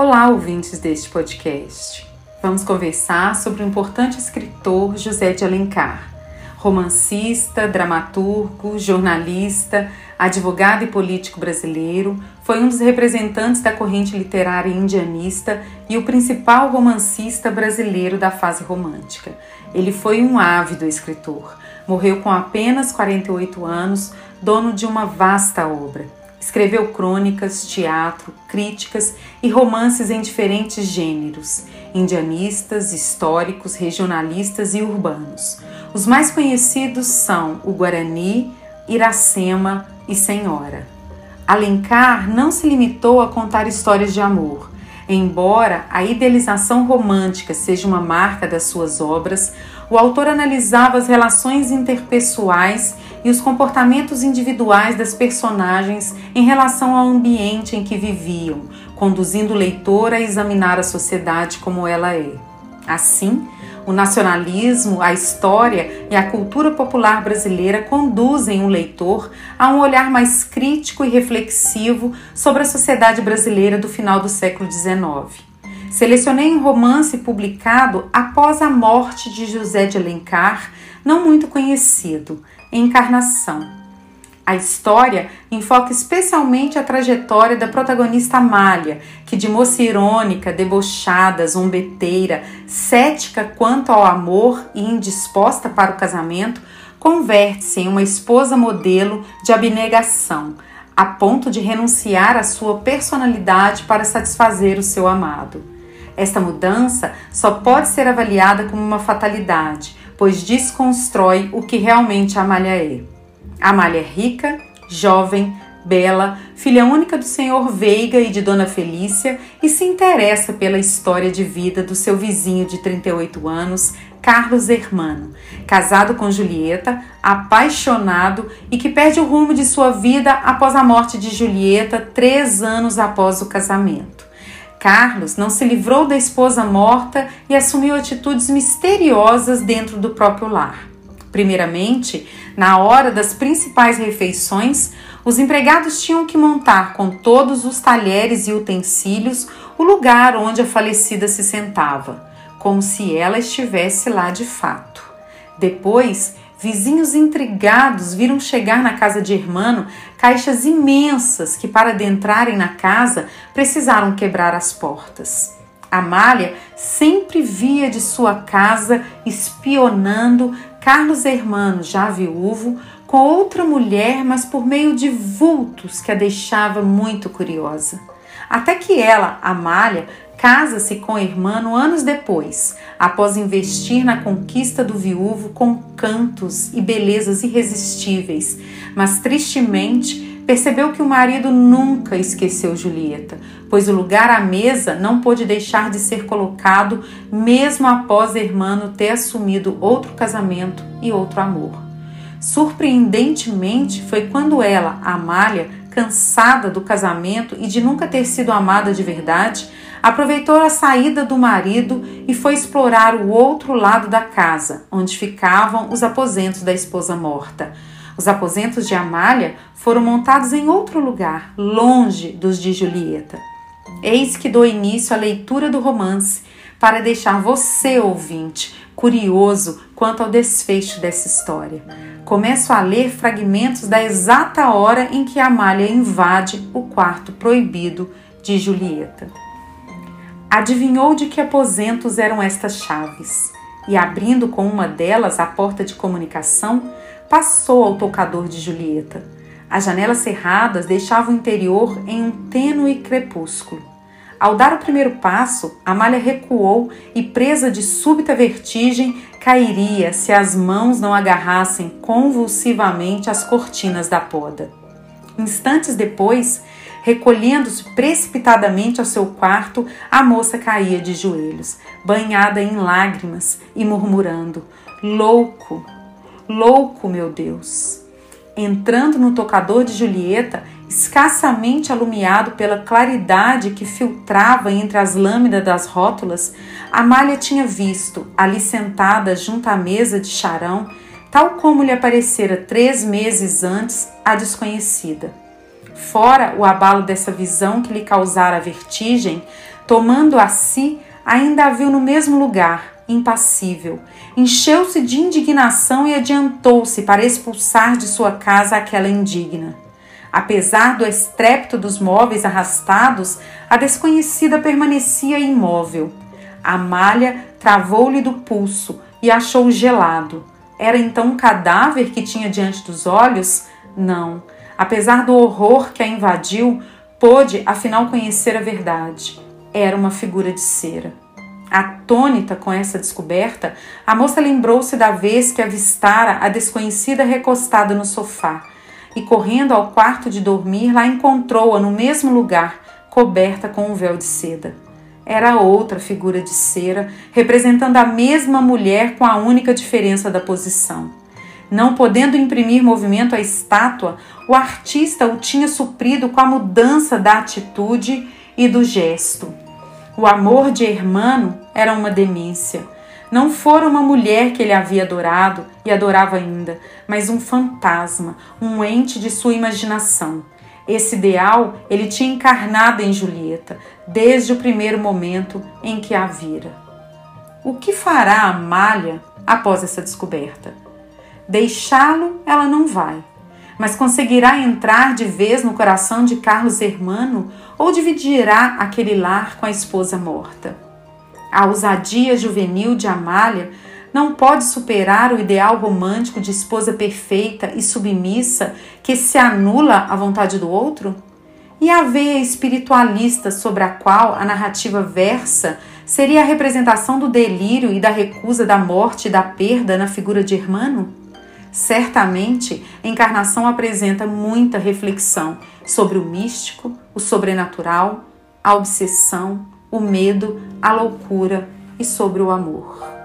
Olá, ouvintes deste podcast. Vamos conversar sobre o importante escritor José de Alencar, romancista, dramaturgo, jornalista, advogado e político brasileiro, foi um dos representantes da corrente literária indianista e o principal romancista brasileiro da fase romântica. Ele foi um ávido escritor. Morreu com apenas 48 anos, dono de uma vasta obra. Escreveu crônicas, teatro, críticas e romances em diferentes gêneros, indianistas, históricos, regionalistas e urbanos. Os mais conhecidos são o Guarani, Iracema e Senhora. Alencar não se limitou a contar histórias de amor. Embora a idealização romântica seja uma marca das suas obras, o autor analisava as relações interpessoais e os comportamentos individuais das personagens em relação ao ambiente em que viviam, conduzindo o leitor a examinar a sociedade como ela é. Assim, o nacionalismo, a história e a cultura popular brasileira conduzem o leitor a um olhar mais crítico e reflexivo sobre a sociedade brasileira do final do século XIX. Selecionei um romance publicado após a morte de José de Alencar, não muito conhecido, Encarnação. A história enfoca especialmente a trajetória da protagonista Amália, que de moça irônica, debochada, zombeteira, cética quanto ao amor e indisposta para o casamento, converte-se em uma esposa modelo de abnegação, a ponto de renunciar à sua personalidade para satisfazer o seu amado. Esta mudança só pode ser avaliada como uma fatalidade, pois desconstrói o que realmente Amália é. Amália é rica, jovem, bela, filha única do senhor Veiga e de Dona Felícia e se interessa pela história de vida do seu vizinho de 38 anos, Carlos Hermano, casado com Julieta, apaixonado e que perde o rumo de sua vida após a morte de Julieta, três anos após o casamento. Carlos não se livrou da esposa morta e assumiu atitudes misteriosas dentro do próprio lar. Primeiramente, na hora das principais refeições, os empregados tinham que montar com todos os talheres e utensílios o lugar onde a falecida se sentava, como se ela estivesse lá de fato. Depois, Vizinhos intrigados viram chegar na casa de Hermano caixas imensas que, para adentrarem na casa, precisaram quebrar as portas. Amália sempre via de sua casa espionando Carlos Hermano, já viúvo, com outra mulher, mas por meio de vultos que a deixava muito curiosa. Até que ela, Amália, casa-se com Hermano anos depois, após investir na conquista do viúvo com cantos e belezas irresistíveis, mas tristemente percebeu que o marido nunca esqueceu Julieta, pois o lugar à mesa não pôde deixar de ser colocado mesmo após Hermano ter assumido outro casamento e outro amor. Surpreendentemente, foi quando ela, Amália, cansada do casamento e de nunca ter sido amada de verdade, aproveitou a saída do marido e foi explorar o outro lado da casa, onde ficavam os aposentos da esposa morta. Os aposentos de Amália foram montados em outro lugar, longe dos de Julieta. Eis que dou início à leitura do romance para deixar você, ouvinte, curioso quanto ao desfecho dessa história. Começo a ler fragmentos da exata hora em que Amália invade o quarto proibido de Julieta. Adivinhou de que aposentos eram estas chaves e, abrindo com uma delas a porta de comunicação, passou ao tocador de Julieta. As janelas cerradas deixavam o interior em um tênue crepúsculo. Ao dar o primeiro passo, Amália recuou e, presa de súbita vertigem, cairia se as mãos não agarrassem convulsivamente as cortinas da poda. Instantes depois, Recolhendo-se precipitadamente ao seu quarto, a moça caía de joelhos, banhada em lágrimas e murmurando: Louco, louco, meu Deus. Entrando no tocador de Julieta, escassamente alumiado pela claridade que filtrava entre as lâminas das rótulas, Amália tinha visto, ali sentada junto à mesa de charão, tal como lhe aparecera três meses antes, a desconhecida. Fora o abalo dessa visão que lhe causara vertigem, Tomando a si, ainda a viu no mesmo lugar, impassível. Encheu-se de indignação e adiantou-se para expulsar de sua casa aquela indigna. Apesar do estrépito dos móveis arrastados, a desconhecida permanecia imóvel. A malha travou-lhe do pulso e achou gelado. Era então um cadáver que tinha diante dos olhos? Não. Apesar do horror que a invadiu, pôde afinal conhecer a verdade. Era uma figura de cera. Atônita com essa descoberta, a moça lembrou-se da vez que avistara a desconhecida recostada no sofá e, correndo ao quarto de dormir, lá encontrou-a no mesmo lugar, coberta com um véu de seda. Era outra figura de cera, representando a mesma mulher com a única diferença da posição. Não podendo imprimir movimento à estátua, o artista o tinha suprido com a mudança da atitude e do gesto. O amor de Hermano era uma demência. Não fora uma mulher que ele havia adorado e adorava ainda, mas um fantasma, um ente de sua imaginação. Esse ideal ele tinha encarnado em Julieta desde o primeiro momento em que a vira. O que fará Amália após essa descoberta? Deixá-lo ela não vai, mas conseguirá entrar de vez no coração de Carlos Hermano ou dividirá aquele lar com a esposa morta. A ousadia juvenil de Amália não pode superar o ideal romântico de esposa perfeita e submissa que se anula à vontade do outro? E a veia espiritualista sobre a qual a narrativa versa seria a representação do delírio e da recusa da morte e da perda na figura de Hermano? Certamente, a encarnação apresenta muita reflexão sobre o místico, o sobrenatural, a obsessão, o medo, a loucura e sobre o amor.